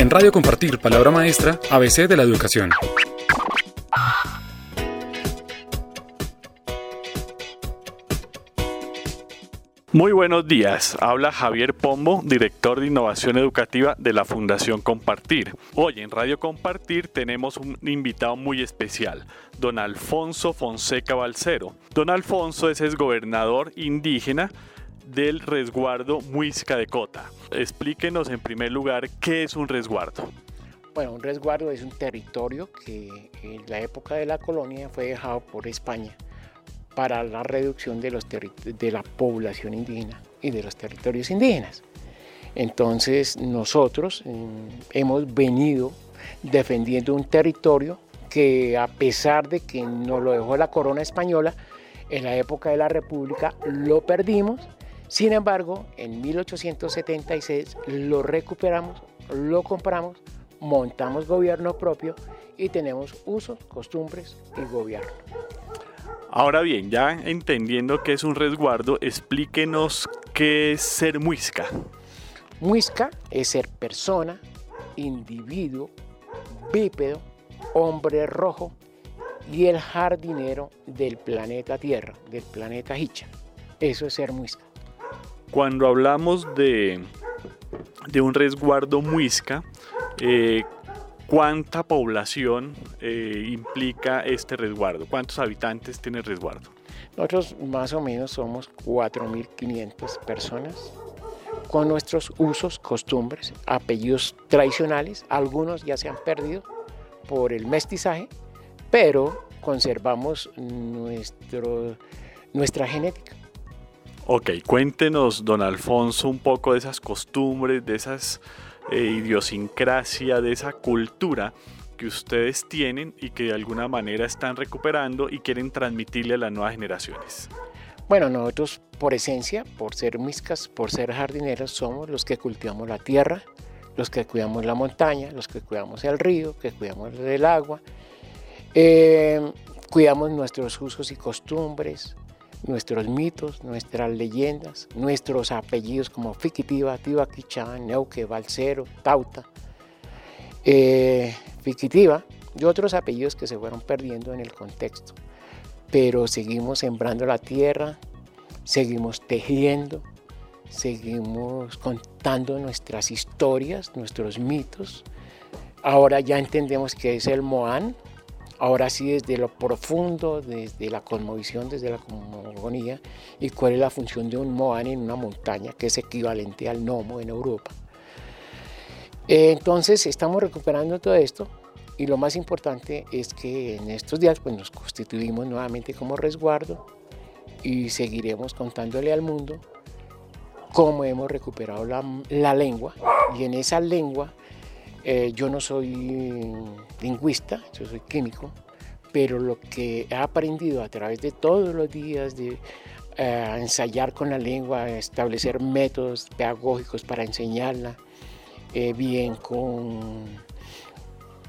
En Radio Compartir, palabra maestra, ABC de la educación. Muy buenos días, habla Javier Pombo, director de innovación educativa de la Fundación Compartir. Hoy en Radio Compartir tenemos un invitado muy especial, don Alfonso Fonseca Balcero. Don Alfonso es gobernador indígena del resguardo Muisca de Cota. Explíquenos en primer lugar qué es un resguardo. Bueno, un resguardo es un territorio que en la época de la colonia fue dejado por España para la reducción de, los de la población indígena y de los territorios indígenas. Entonces nosotros mm, hemos venido defendiendo un territorio que a pesar de que nos lo dejó la corona española, en la época de la República lo perdimos, sin embargo en 1876 lo recuperamos, lo compramos, montamos gobierno propio y tenemos usos, costumbres y gobierno. Ahora bien, ya entendiendo qué es un resguardo, explíquenos qué es ser muisca. Muisca es ser persona, individuo, bípedo, hombre rojo y el jardinero del planeta Tierra, del planeta Hicha. Eso es ser muisca. Cuando hablamos de, de un resguardo muisca, eh, ¿Cuánta población eh, implica este resguardo? ¿Cuántos habitantes tiene el resguardo? Nosotros más o menos somos 4.500 personas con nuestros usos, costumbres, apellidos tradicionales. Algunos ya se han perdido por el mestizaje, pero conservamos nuestro, nuestra genética. Ok, cuéntenos, don Alfonso, un poco de esas costumbres, de esas eh, idiosincrasia, de esa cultura que ustedes tienen y que de alguna manera están recuperando y quieren transmitirle a las nuevas generaciones? Bueno, nosotros por esencia, por ser miscas, por ser jardineros, somos los que cultivamos la tierra, los que cuidamos la montaña, los que cuidamos el río, que cuidamos el agua, eh, cuidamos nuestros usos y costumbres, nuestros mitos, nuestras leyendas, nuestros apellidos como Fiquitiva, Tibaquichán, Neuque, Balcero, Tauta, eh, Fiquitiva y otros apellidos que se fueron perdiendo en el contexto. Pero seguimos sembrando la tierra, seguimos tejiendo, seguimos contando nuestras historias, nuestros mitos. Ahora ya entendemos que es el Moán, ahora sí desde lo profundo, desde la cosmovisión, desde la cosmogonía, y cuál es la función de un Moan en una montaña, que es equivalente al Nomo en Europa. Eh, entonces estamos recuperando todo esto y lo más importante es que en estos días pues, nos constituimos nuevamente como resguardo y seguiremos contándole al mundo cómo hemos recuperado la, la lengua y en esa lengua eh, yo no soy lingüista, yo soy químico, pero lo que he aprendido a través de todos los días de eh, ensayar con la lengua, establecer métodos pedagógicos para enseñarla, eh, bien con,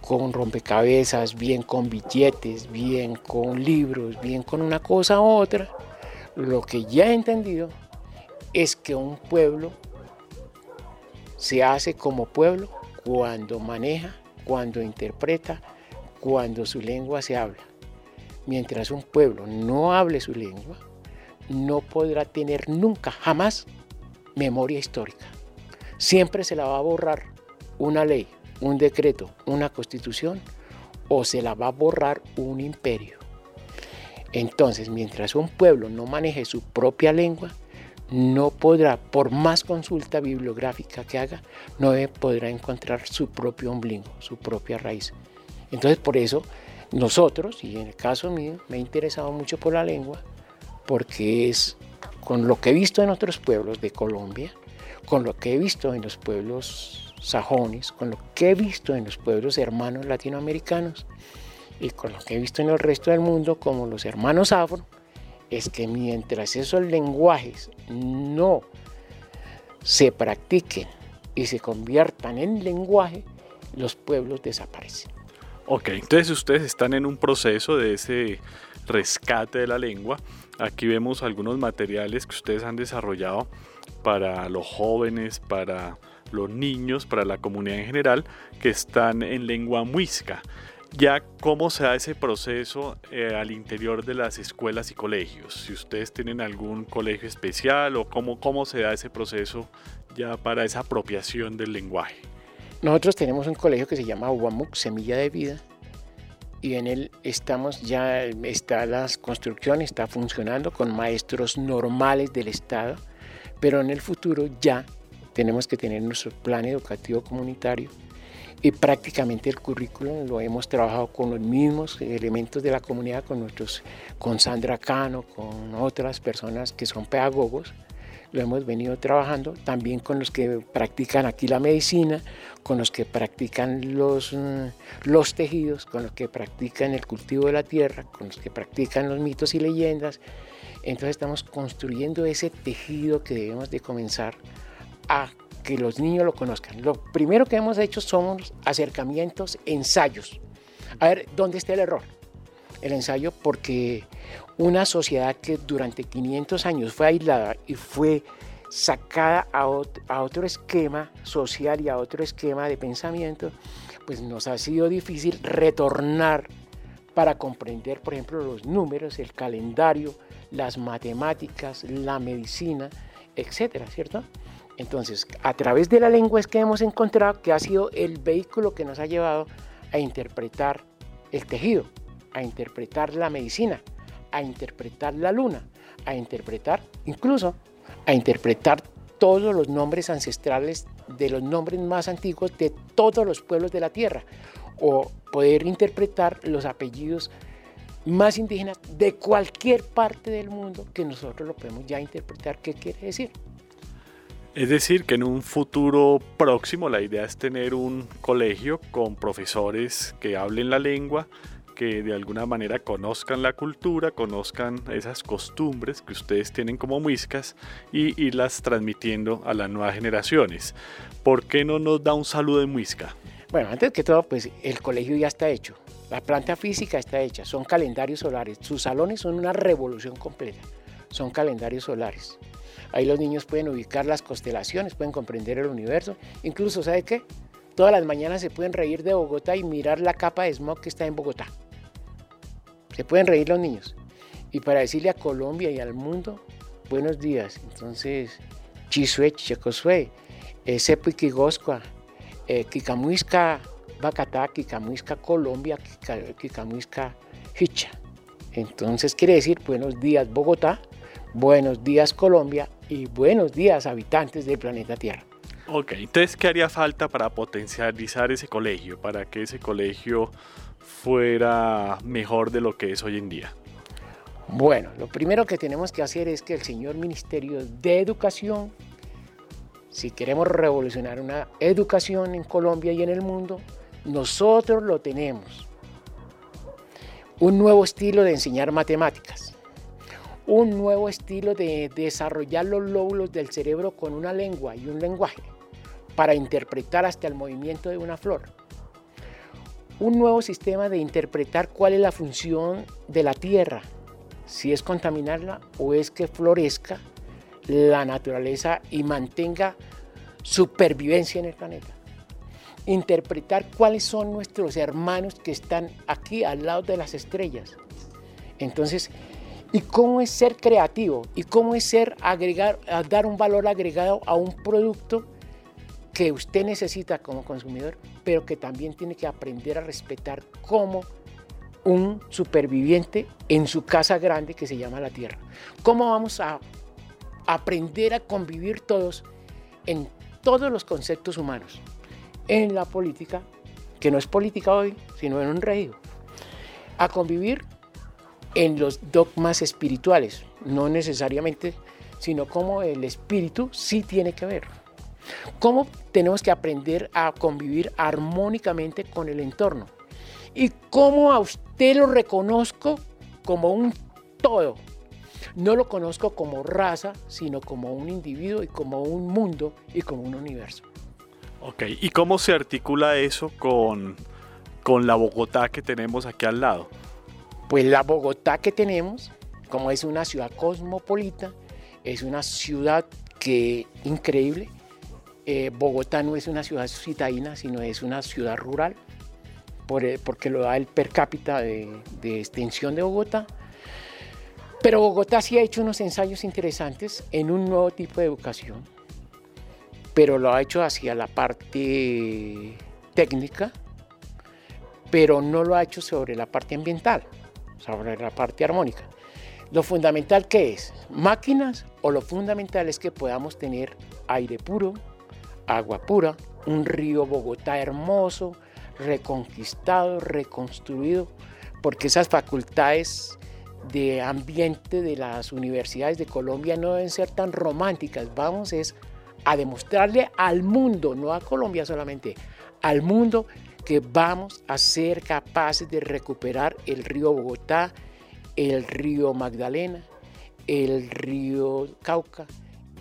con rompecabezas, bien con billetes, bien con libros, bien con una cosa u otra, lo que ya he entendido es que un pueblo se hace como pueblo cuando maneja, cuando interpreta, cuando su lengua se habla. Mientras un pueblo no hable su lengua, no podrá tener nunca, jamás, memoria histórica. Siempre se la va a borrar una ley, un decreto, una constitución, o se la va a borrar un imperio. Entonces, mientras un pueblo no maneje su propia lengua, no podrá, por más consulta bibliográfica que haga, no podrá encontrar su propio ombligo, su propia raíz. Entonces, por eso, nosotros, y en el caso mío, me he interesado mucho por la lengua, porque es con lo que he visto en otros pueblos de Colombia, con lo que he visto en los pueblos sajones, con lo que he visto en los pueblos hermanos latinoamericanos y con lo que he visto en el resto del mundo como los hermanos afro, es que mientras esos lenguajes no se practiquen y se conviertan en lenguaje, los pueblos desaparecen. Ok, entonces ustedes están en un proceso de ese rescate de la lengua. Aquí vemos algunos materiales que ustedes han desarrollado para los jóvenes, para los niños, para la comunidad en general, que están en lengua muisca. Ya cómo se da ese proceso eh, al interior de las escuelas y colegios, si ustedes tienen algún colegio especial o cómo, cómo se da ese proceso ya para esa apropiación del lenguaje. Nosotros tenemos un colegio que se llama Uamuk, Semilla de Vida, y en él estamos ya, está la construcción, está funcionando con maestros normales del Estado, pero en el futuro ya tenemos que tener nuestro plan educativo comunitario y prácticamente el currículum lo hemos trabajado con los mismos elementos de la comunidad, con, nuestros, con Sandra Cano, con otras personas que son pedagogos, lo hemos venido trabajando, también con los que practican aquí la medicina, con los que practican los, mm, los tejidos, con los que practican el cultivo de la tierra, con los que practican los mitos y leyendas. Entonces estamos construyendo ese tejido que debemos de comenzar a que los niños lo conozcan. Lo primero que hemos hecho son acercamientos, ensayos. A ver, ¿dónde está el error? El ensayo porque una sociedad que durante 500 años fue aislada y fue sacada a, otro esquema social y a otro esquema de pensamiento, pues nos ha sido difícil retornar para comprender, por ejemplo, los números, el calendario, las matemáticas, la medicina, etcétera, ¿cierto? Entonces, a través de la lengua es que hemos encontrado que ha sido el vehículo que nos ha llevado a interpretar el tejido, a interpretar la medicina, a interpretar la luna, a interpretar incluso a interpretar todos los nombres ancestrales de los nombres más antiguos de todos los pueblos de la tierra o poder interpretar los apellidos más indígenas de cualquier parte del mundo que nosotros lo podemos ya interpretar qué quiere decir. Es decir, que en un futuro próximo la idea es tener un colegio con profesores que hablen la lengua, que de alguna manera conozcan la cultura, conozcan esas costumbres que ustedes tienen como muiscas y irlas transmitiendo a las nuevas generaciones. ¿Por qué no nos da un saludo de muisca? Bueno, antes que todo, pues el colegio ya está hecho. La planta física está hecha, son calendarios solares. Sus salones son una revolución completa. Son calendarios solares. Ahí los niños pueden ubicar las constelaciones, pueden comprender el universo. Incluso, ¿sabe qué? Todas las mañanas se pueden reír de Bogotá y mirar la capa de smog que está en Bogotá. Se pueden reír los niños. Y para decirle a Colombia y al mundo, buenos días. Entonces, Chisue, Checosue, Sepu Kigoscua, Kikamuisca, Bacatá, Kikamuisca, Colombia, Kikamuisca, Hicha. Entonces quiere decir buenos días Bogotá, buenos días Colombia y buenos días habitantes del planeta Tierra. Ok, entonces, ¿qué haría falta para potencializar ese colegio, para que ese colegio fuera mejor de lo que es hoy en día? Bueno, lo primero que tenemos que hacer es que el señor Ministerio de Educación, si queremos revolucionar una educación en Colombia y en el mundo, nosotros lo tenemos. Un nuevo estilo de enseñar matemáticas un nuevo estilo de desarrollar los lóbulos del cerebro con una lengua y un lenguaje para interpretar hasta el movimiento de una flor. Un nuevo sistema de interpretar cuál es la función de la tierra, si es contaminarla o es que florezca la naturaleza y mantenga supervivencia en el planeta. Interpretar cuáles son nuestros hermanos que están aquí al lado de las estrellas. Entonces, y cómo es ser creativo y cómo es ser agregar, dar un valor agregado a un producto que usted necesita como consumidor, pero que también tiene que aprender a respetar como un superviviente en su casa grande que se llama la Tierra. ¿Cómo vamos a aprender a convivir todos en todos los conceptos humanos? En la política, que no es política hoy, sino en un reino. A convivir en los dogmas espirituales, no necesariamente, sino como el espíritu sí tiene que ver. Cómo tenemos que aprender a convivir armónicamente con el entorno. Y cómo a usted lo reconozco como un todo. No lo conozco como raza, sino como un individuo y como un mundo y como un universo. Ok, ¿y cómo se articula eso con, con la Bogotá que tenemos aquí al lado? Pues la Bogotá que tenemos, como es una ciudad cosmopolita, es una ciudad que increíble, Eh, Bogotá no es una ciudad citadina, sino es una ciudad rural, porque lo da el per cápita de, de extensión de Bogotá. Pero Bogotá sí ha hecho unos ensayos interesantes en un nuevo tipo de educación, pero lo ha hecho hacia la parte técnica, pero no lo ha hecho sobre la parte ambiental, sobre la parte armónica. Lo fundamental que es, máquinas o lo fundamental es que podamos tener aire puro, agua pura, un río Bogotá hermoso, reconquistado, reconstruido, porque esas facultades de ambiente de las universidades de Colombia no deben ser tan románticas. Vamos es a demostrarle al mundo, no a Colombia solamente, al mundo que vamos a ser capaces de recuperar el río Bogotá, el río Magdalena, el río Cauca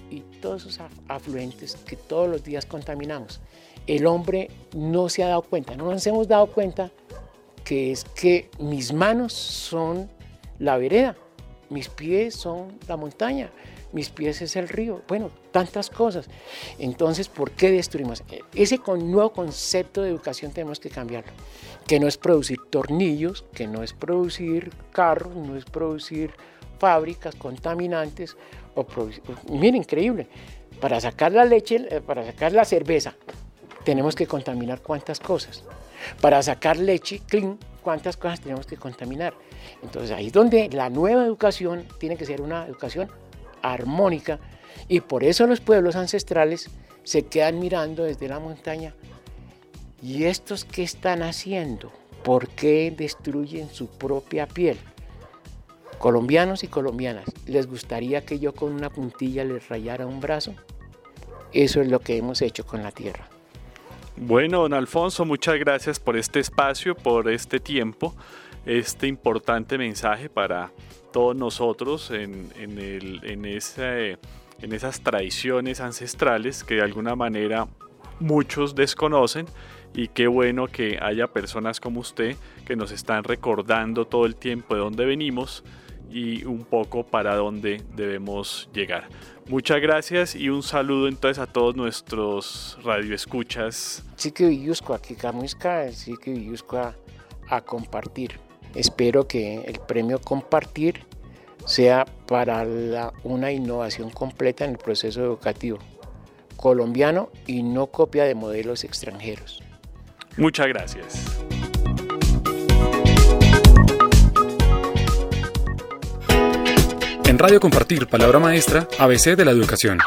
y todos esos afluentes que todos los días contaminamos. El hombre no se ha dado cuenta, no nos hemos dado cuenta que es que mis manos son la vereda, mis pies son la montaña, mis pies es el río, bueno, tantas cosas. Entonces, ¿por qué destruimos? Ese nuevo concepto de educación tenemos que cambiarlo, que no es producir tornillos, que no es producir carros, no es producir fábricas contaminantes, o mira, increíble, para sacar la leche, eh, para sacar la cerveza, tenemos que contaminar cuántas cosas. Para sacar leche clean, cuántas cosas tenemos que contaminar. Entonces ahí es donde la nueva educación tiene que ser una educación armónica y por eso los pueblos ancestrales se quedan mirando desde la montaña. ¿Y estos qué están haciendo? ¿Por qué destruyen su propia piel? Colombianos y colombianas, ¿les gustaría que yo con una puntilla les rayara un brazo? Eso es lo que hemos hecho con la tierra. Bueno, don Alfonso, muchas gracias por este espacio, por este tiempo, este importante mensaje para todos nosotros en, en, esas tradiciones ancestrales que de alguna manera muchos desconocen y qué bueno que haya personas como usted que nos están recordando todo el tiempo de dónde venimos y un poco para dónde debemos llegar. Muchas gracias y un saludo entonces a todos nuestros radioescuchas. Sí que que a compartir. Espero que el premio Compartir sea para una innovación completa en el proceso educativo colombiano y no copia de modelos extranjeros. Muchas gracias. En Radio Compartir, palabra maestra, ABC de la educación.